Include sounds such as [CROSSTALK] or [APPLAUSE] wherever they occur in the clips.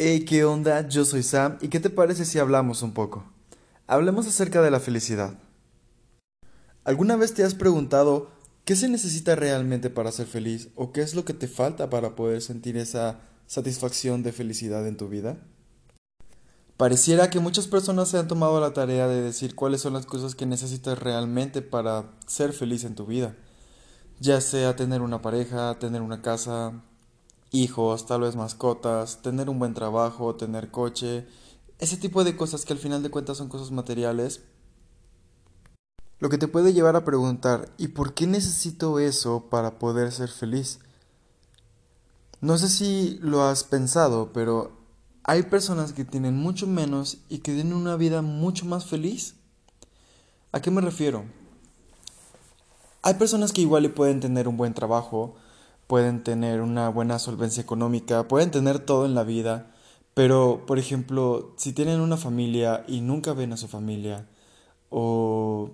Hey, ¿qué onda? Yo soy Sam y ¿qué te parece si hablamos un poco? Hablemos acerca de la felicidad. ¿Alguna vez te has preguntado qué se necesita realmente para ser feliz o qué es lo que te falta para poder sentir esa satisfacción de felicidad en tu vida? Pareciera que muchas personas se han tomado la tarea de decir cuáles son las cosas que necesitas realmente para ser feliz en tu vida, ya sea tener una pareja, tener una casa, hijos, tal vez mascotas, tener un buen trabajo, tener coche, ese tipo de cosas que al final de cuentas son cosas materiales. Lo que te puede llevar a preguntar, ¿y por qué necesito eso para poder ser feliz? No sé si lo has pensado, pero hay personas que tienen mucho menos y que tienen una vida mucho más feliz. ¿A qué me refiero? Hay personas que igual pueden tener un buen trabajo, pueden tener una buena solvencia económica, pueden tener todo en la vida, pero, por ejemplo, si tienen una familia y nunca ven a su familia, o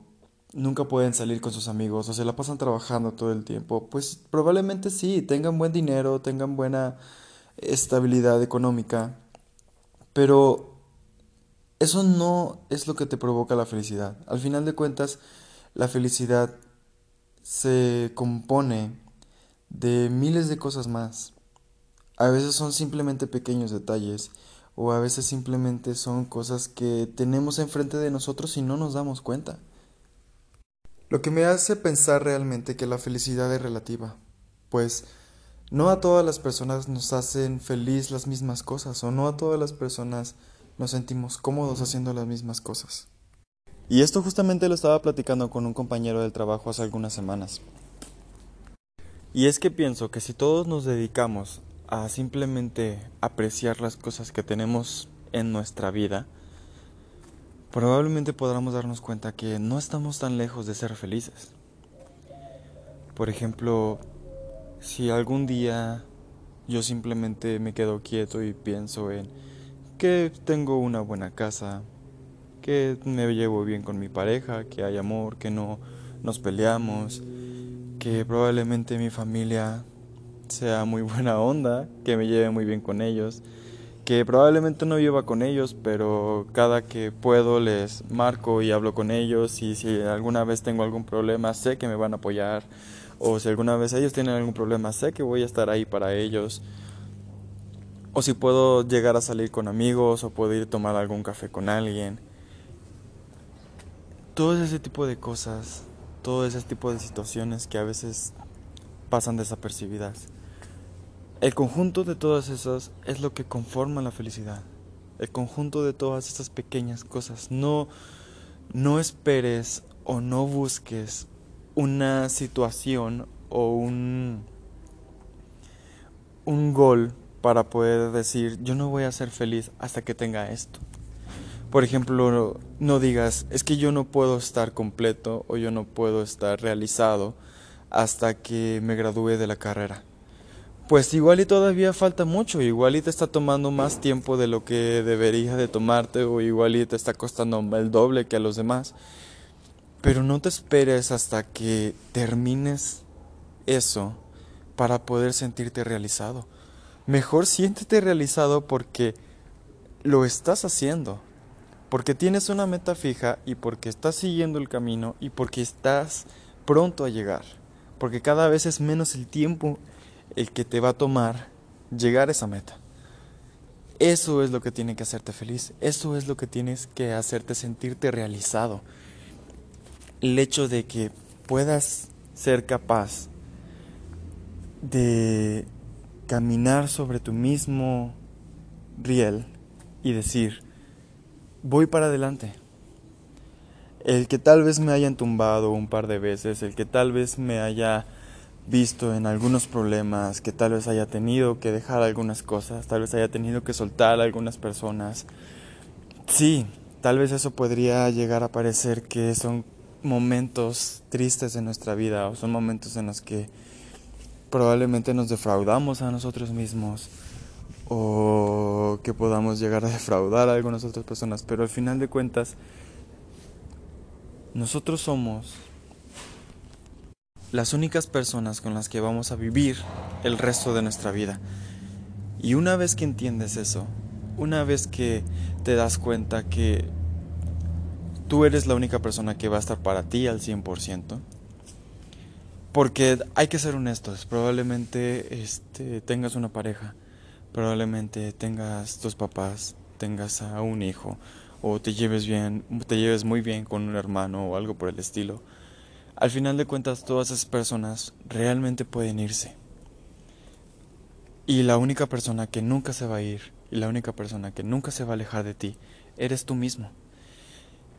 nunca pueden salir con sus amigos, o se la pasan trabajando todo el tiempo, pues probablemente sí, tengan buen dinero, tengan buena estabilidad económica, pero eso no es lo que te provoca la felicidad. Al final de cuentas, la felicidad se compone de miles de cosas más. A veces son simplemente pequeños detalles o a veces simplemente son cosas que tenemos enfrente de nosotros y no nos damos cuenta. Lo que me hace pensar realmente que la felicidad es relativa, pues no a todas las personas nos hacen feliz las mismas cosas o no a todas las personas nos sentimos cómodos haciendo las mismas cosas. Y esto justamente lo estaba platicando con un compañero del trabajo hace algunas semanas. Y es que pienso que si todos nos dedicamos a simplemente apreciar las cosas que tenemos en nuestra vida, probablemente podamos darnos cuenta que no estamos tan lejos de ser felices. Por ejemplo, si algún día yo simplemente me quedo quieto y pienso en que tengo una buena casa, que me llevo bien con mi pareja, que hay amor, que no nos peleamos, que probablemente mi familia sea muy buena onda, que me lleve muy bien con ellos, que probablemente no viva con ellos, pero cada que puedo les marco y hablo con ellos y si alguna vez tengo algún problema sé que me van a apoyar o si alguna vez ellos tienen algún problema sé que voy a estar ahí para ellos o si puedo llegar a salir con amigos o puedo ir a tomar algún café con alguien. Todo ese tipo de cosas todo ese tipo de situaciones que a veces pasan desapercibidas. El conjunto de todas esas es lo que conforma la felicidad. El conjunto de todas esas pequeñas cosas. No, no esperes o no busques una situación o un, un gol para poder decir yo no voy a ser feliz hasta que tenga esto. Por ejemplo, no digas, es que yo no puedo estar completo o yo no puedo estar realizado hasta que me gradúe de la carrera. Pues igual y todavía falta mucho, igual y te está tomando más tiempo de lo que debería de tomarte o igual y te está costando el doble que a los demás. Pero no te esperes hasta que termines eso para poder sentirte realizado. Mejor siéntete realizado porque lo estás haciendo porque tienes una meta fija y porque estás siguiendo el camino y porque estás pronto a llegar, porque cada vez es menos el tiempo el que te va a tomar llegar a esa meta. Eso es lo que tiene que hacerte feliz, eso es lo que tienes que hacerte sentirte realizado. El hecho de que puedas ser capaz de caminar sobre tu mismo riel y decir, voy para adelante. El que tal vez me hayan tumbado un par de veces, el que tal vez me haya visto en algunos problemas, que tal vez haya tenido que dejar algunas cosas, tal vez haya tenido que soltar a algunas personas. Sí, tal vez eso podría llegar a parecer que son momentos tristes de nuestra vida o son momentos en los que probablemente nos defraudamos a nosotros mismos o que podamos llegar a defraudar a algunas otras personas, pero al final de cuentas nosotros somos las únicas personas con las que vamos a vivir el resto de nuestra vida. Y una vez que entiendes eso, una vez que te das cuenta que tú eres la única persona que va a estar para ti al 100%, porque hay que ser honestos, probablemente este, tengas una pareja, probablemente tengas tus papás, tengas a un hijo, o te lleves bien, te lleves muy bien con un hermano o algo por el estilo. Al final de cuentas, todas esas personas realmente pueden irse. Y la única persona que nunca se va a ir, y la única persona que nunca se va a alejar de ti, eres tú mismo.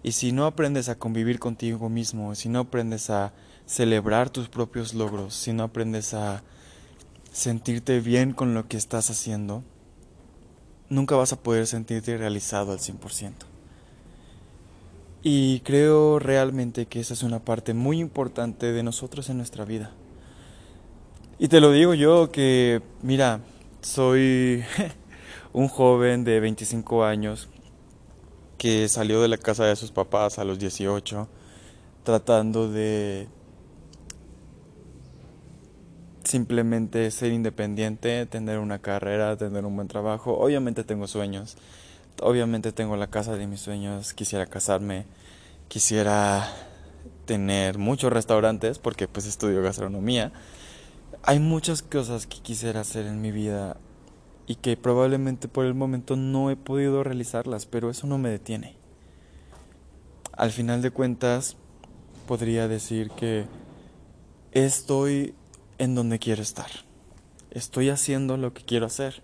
Y si no aprendes a convivir contigo mismo, si no aprendes a celebrar tus propios logros, si no aprendes a sentirte bien con lo que estás haciendo, nunca vas a poder sentirte realizado al 100%. Y creo realmente que esa es una parte muy importante de nosotros en nuestra vida. Y te lo digo yo que, mira, soy [LAUGHS] un joven de 25 años que salió de la casa de sus papás a los 18 tratando de simplemente ser independiente, tener una carrera, tener un buen trabajo. Obviamente tengo sueños, obviamente tengo la casa de mis sueños, quisiera casarme, quisiera tener muchos restaurantes porque pues estudio gastronomía. Hay muchas cosas que quisiera hacer en mi vida y que probablemente por el momento no he podido realizarlas, pero eso no me detiene. Al final de cuentas, podría decir que estoy en donde quiero estar. Estoy haciendo lo que quiero hacer.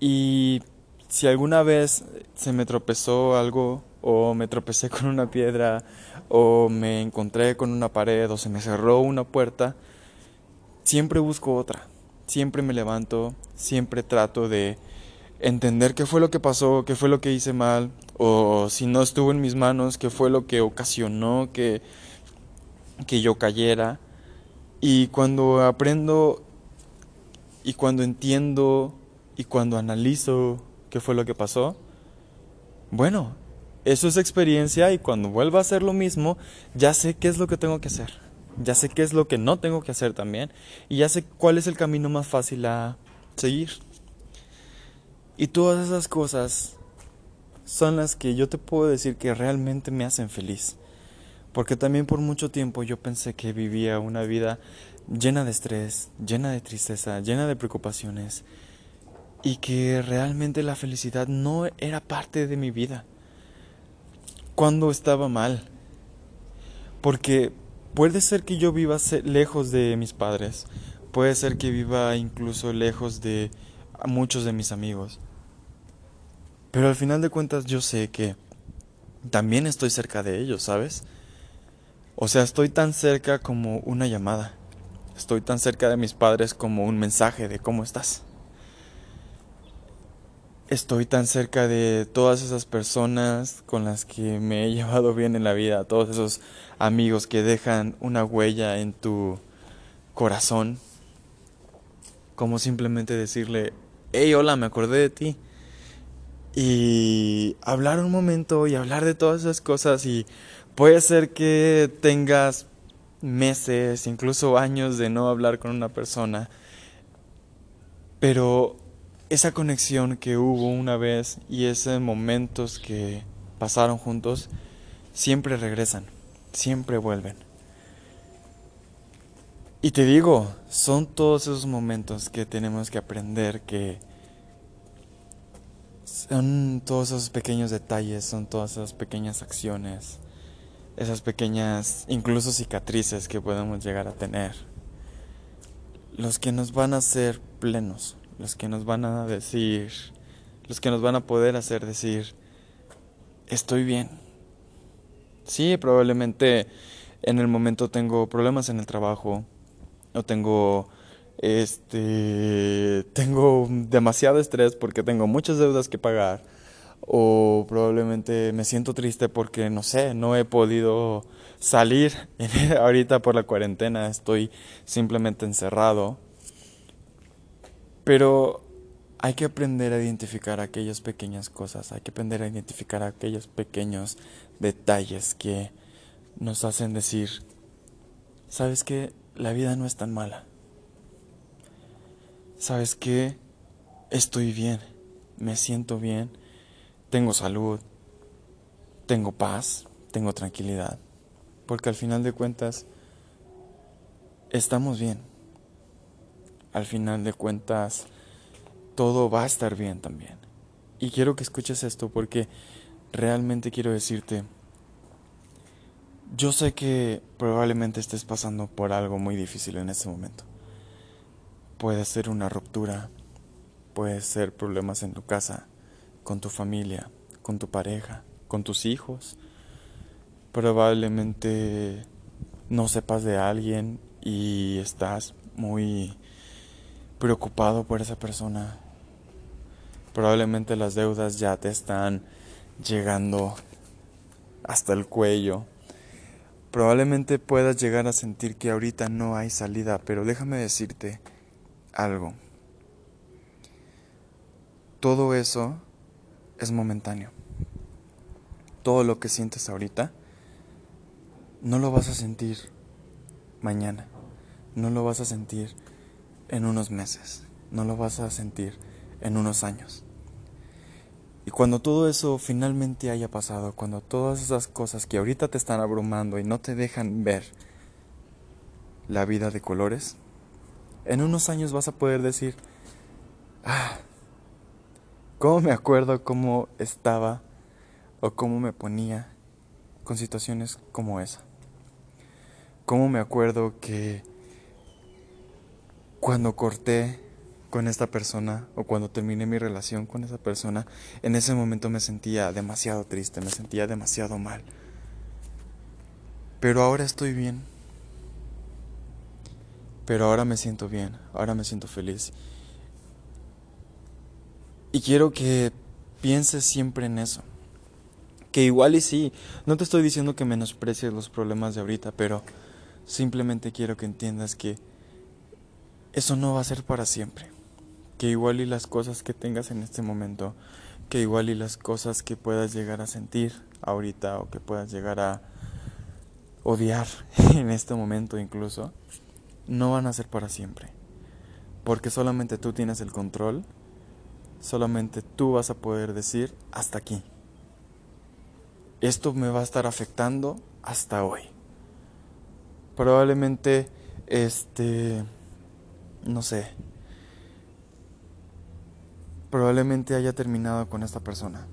Y si alguna vez se me tropezó algo o me tropecé [LAUGHS] con una piedra o me encontré con una pared o se me cerró una puerta, siempre busco otra. Siempre me levanto, siempre trato de entender qué fue lo que pasó, qué fue lo que hice mal, o si no estuvo en mis manos, qué fue lo que ocasionó que, que yo cayera. Y cuando aprendo y cuando entiendo y cuando analizo qué fue lo que pasó, bueno, eso es experiencia y cuando vuelva a hacer lo mismo, ya sé qué es lo que tengo que hacer. Ya sé qué es lo que no tengo que hacer también. Y ya sé cuál es el camino más fácil a seguir. Y todas esas cosas son las que yo te puedo decir que realmente me hacen feliz. Porque también por mucho tiempo yo pensé que vivía una vida llena de estrés, llena de tristeza, llena de preocupaciones. Y que realmente la felicidad no era parte de mi vida cuando estaba mal. Porque puede ser que yo viva lejos de mis padres, puede ser que viva incluso lejos de muchos de mis amigos. Pero al final de cuentas yo sé que también estoy cerca de ellos, ¿sabes? O sea, estoy tan cerca como una llamada. Estoy tan cerca de mis padres como un mensaje de cómo estás estoy tan cerca de todas esas personas con las que me he [LAUGHS] llevado bien en la vida, todos esos amigos que dejan una huella en tu corazón, como simplemente decirle, hey, hola, me acordé de ti. Y hablar un momento y hablar de todas esas cosas y puede ser que tengas meses, incluso años de no hablar con una persona, pero esa conexión que hubo una vez y esos momentos que pasaron juntos siempre regresan, siempre vuelven. Y te digo, son todos esos momentos que tenemos que aprender que son todos esos pequeños detalles, son todas esas pequeñas acciones, esas pequeñas incluso cicatrices que podemos llegar a tener, los que nos van a hacer plenos, los que nos van a decir, los que nos van a poder hacer decir, estoy bien. Sí, probablemente en el momento tengo problemas en el trabajo, o tengo este tengo demasiado estrés porque tengo muchas deudas que pagar o probablemente me siento triste porque no sé, no he podido salir [LAUGHS] ahorita por la cuarentena, estoy simplemente encerrado pero hay que aprender a identificar aquellas pequeñas cosas, hay que aprender a identificar aquellos pequeños detalles que nos hacen decir, ¿sabes qué? La vida no es tan mala. ¿Sabes qué? Estoy bien. me siento bien, tengo salud, tengo paz, tengo tranquilidad, porque al final de cuentas estamos bien. Al final de cuentas todo va a estar bien también. Y quiero que escuches esto porque realmente quiero decirte, yo sé que probablemente estés pasando por algo muy difícil en este momento. Puede ser una ruptura, puede ser problemas en tu casa, con tu familia, con tu pareja, con tus hijos. Probablemente no sepas de alguien y estás muy preocupado por esa persona Probablemente las deudas ya te están llegando hasta el cuello. Probablemente puedas llegar a sentir que ahorita no hay salida, pero déjame decirte algo. Todo eso es momentáneo. Todo lo que sientes ahorita no lo vas a sentir mañana. No lo vas a sentir en unos meses. No lo vas a sentir en unos años. Y cuando todo eso finalmente haya pasado, cuando todas esas cosas que ahorita te están abrumando y no te dejan ver la vida de colores, en unos años vas a poder decir, ah, ¿cómo me acuerdo cómo estaba o cómo me ponía con situaciones como esa? ¿Cómo me acuerdo que cuando corté con esta persona o cuando terminé mi relación con esa persona, en ese momento me sentía demasiado triste, me sentía demasiado mal. Pero ahora estoy bien. Pero ahora me siento bien, ahora me siento feliz. Y quiero que pienses siempre en eso. Que igual y sí, no te estoy diciendo que menosprecies los problemas de ahorita, pero simplemente quiero que entiendas que eso no va a ser para siempre que igual y las cosas que tengas en este momento, que igual y las cosas que puedas llegar a sentir ahorita o que puedas llegar a odiar [LAUGHS] en este momento incluso, no van a ser para siempre. Porque solamente tú tienes el control, solamente tú vas a poder decir hasta aquí. Esto me va a estar afectando hasta hoy. Probablemente, este, no sé, probablemente haya terminado con esta persona.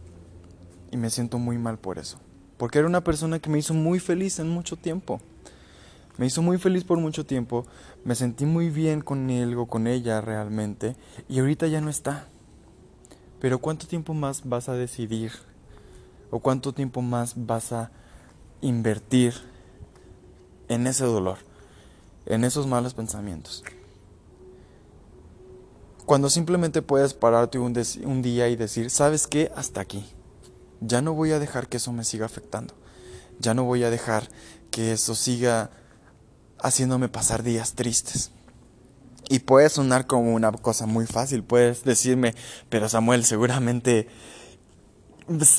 Y me siento muy mal por eso. Porque era una persona que me hizo muy feliz en mucho tiempo. Me hizo muy feliz por mucho tiempo. Me sentí muy bien con él o con ella realmente. Y ahorita ya no está. Pero ¿cuánto tiempo más vas a decidir? ¿O cuánto tiempo más vas a invertir en ese dolor? En esos malos pensamientos? Cuando simplemente puedes pararte un, un día y decir, ¿sabes qué? Hasta aquí. Ya no voy a dejar que eso me siga afectando. Ya no voy a dejar que eso siga haciéndome pasar días tristes. Y puede sonar como una cosa muy fácil. Puedes decirme, pero Samuel, seguramente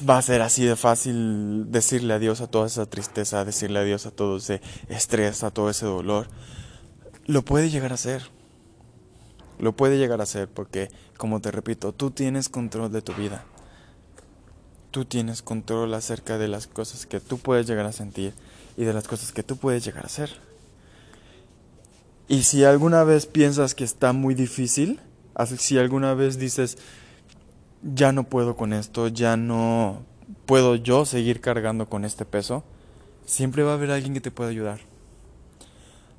va a ser así de fácil decirle adiós a toda esa tristeza, decirle adiós a todo ese estrés, a todo ese dolor. Lo puede llegar a ser. Lo puede llegar a ser porque, como te repito, tú tienes control de tu vida. Tú tienes control acerca de las cosas que tú puedes llegar a sentir y de las cosas que tú puedes llegar a hacer. Y si alguna vez piensas que está muy difícil, si alguna vez dices, ya no puedo con esto, ya no puedo yo seguir cargando con este peso, siempre va a haber alguien que te pueda ayudar.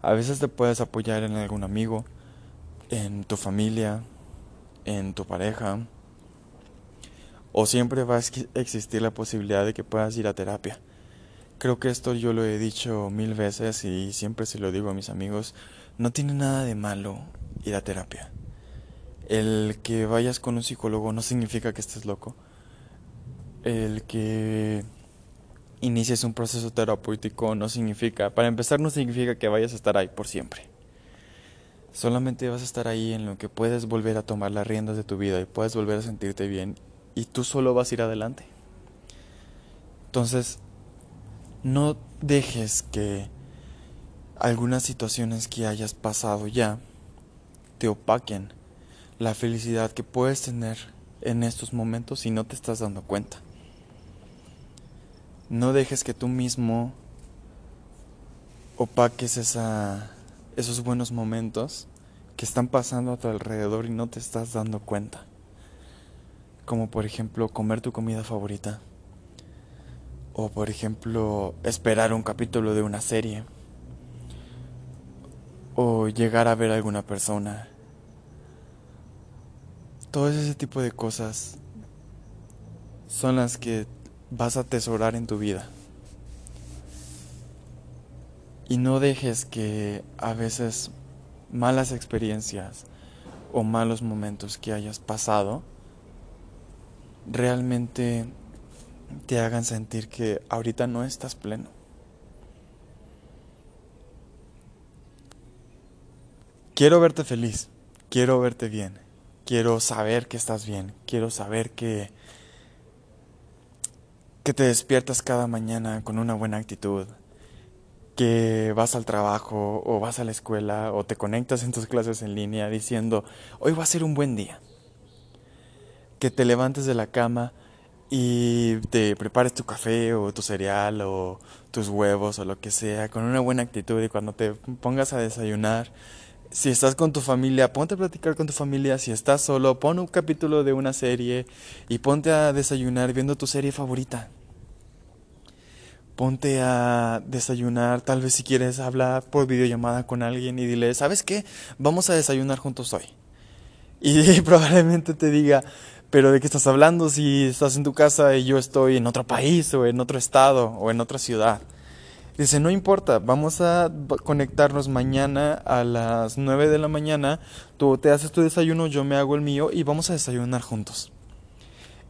A veces te puedes apoyar en algún amigo, en tu familia, en tu pareja, o siempre va a existir la posibilidad de que puedas ir a terapia. Creo que esto yo lo he dicho mil veces y siempre se lo digo a mis amigos, no tiene nada de malo ir a terapia. El que vayas con un psicólogo no significa que estés loco. El que inicies un proceso terapéutico no significa, para empezar no significa que vayas a estar ahí por siempre. Solamente vas a estar ahí en lo que puedes volver a tomar las riendas de tu vida y puedes volver a sentirte bien y tú solo vas a ir adelante. Entonces, no dejes que algunas situaciones que hayas pasado ya te opaquen la felicidad que puedes tener en estos momentos y no te estás dando cuenta. No dejes que tú mismo opaques esa, esos buenos momentos que están pasando a tu alrededor y no te estás dando cuenta. Como por ejemplo comer tu comida favorita. O por ejemplo esperar un capítulo de una serie. O llegar a ver a alguna persona. Todo ese tipo de cosas son las que vas a atesorar en tu vida. Y no dejes que a veces malas experiencias o malos momentos que hayas pasado realmente te hagan sentir que ahorita no estás pleno. Quiero verte feliz, quiero verte bien, quiero saber que estás bien, quiero saber que que te despiertas cada mañana con una buena actitud, que vas al trabajo o vas a la escuela o te conectas en tus clases en línea diciendo, hoy va a ser un buen día. Que te levantes de la cama y te prepares tu café o tu cereal o tus huevos o lo que sea con una buena actitud y cuando te pongas a desayunar, si estás con tu familia, ponte a platicar con tu familia, si estás solo, pon un capítulo de una serie y ponte a desayunar viendo tu serie favorita ponte a desayunar, tal vez si quieres hablar por videollamada con alguien y dile, ¿sabes qué? Vamos a desayunar juntos hoy. Y [LAUGHS] probablemente te diga, pero ¿de qué estás hablando si estás en tu casa y yo estoy en otro país o en otro estado o en otra ciudad? Dice, no importa, vamos a conectarnos mañana a las 9 de la mañana, tú te haces tu desayuno, yo me hago el mío y vamos a desayunar juntos.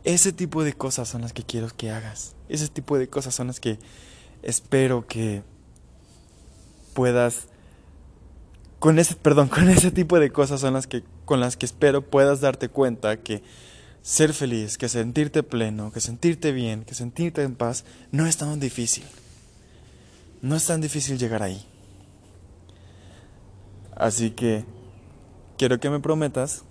Ese tipo de cosas son las que quiero que hagas. Ese tipo de cosas son las que espero que puedas con ese perdón, [LAUGHS] con ese tipo de cosas son las que con las que espero puedas darte cuenta que ser feliz, que sentirte pleno, que sentirte bien, que sentirte en paz no es tan difícil. No es tan difícil llegar ahí. Así que quiero que me prometas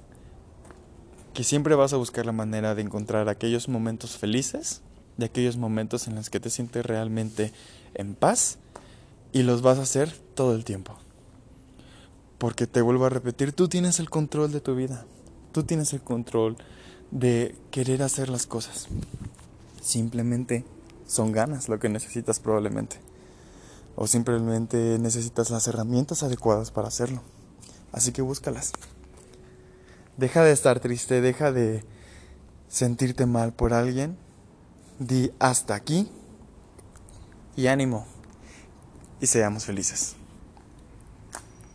que siempre vas a buscar la manera de encontrar aquellos momentos felices, de aquellos momentos en los que te sientes realmente en paz y los vas a hacer todo el tiempo. Porque te vuelvo a repetir, tú tienes el control de tu vida, tú tienes el control de querer hacer las cosas. Simplemente son ganas lo que necesitas probablemente. O simplemente necesitas las herramientas adecuadas para hacerlo. Así que búscalas. Deja de estar triste, deja de sentirte mal por alguien. Di hasta aquí y ánimo y seamos felices.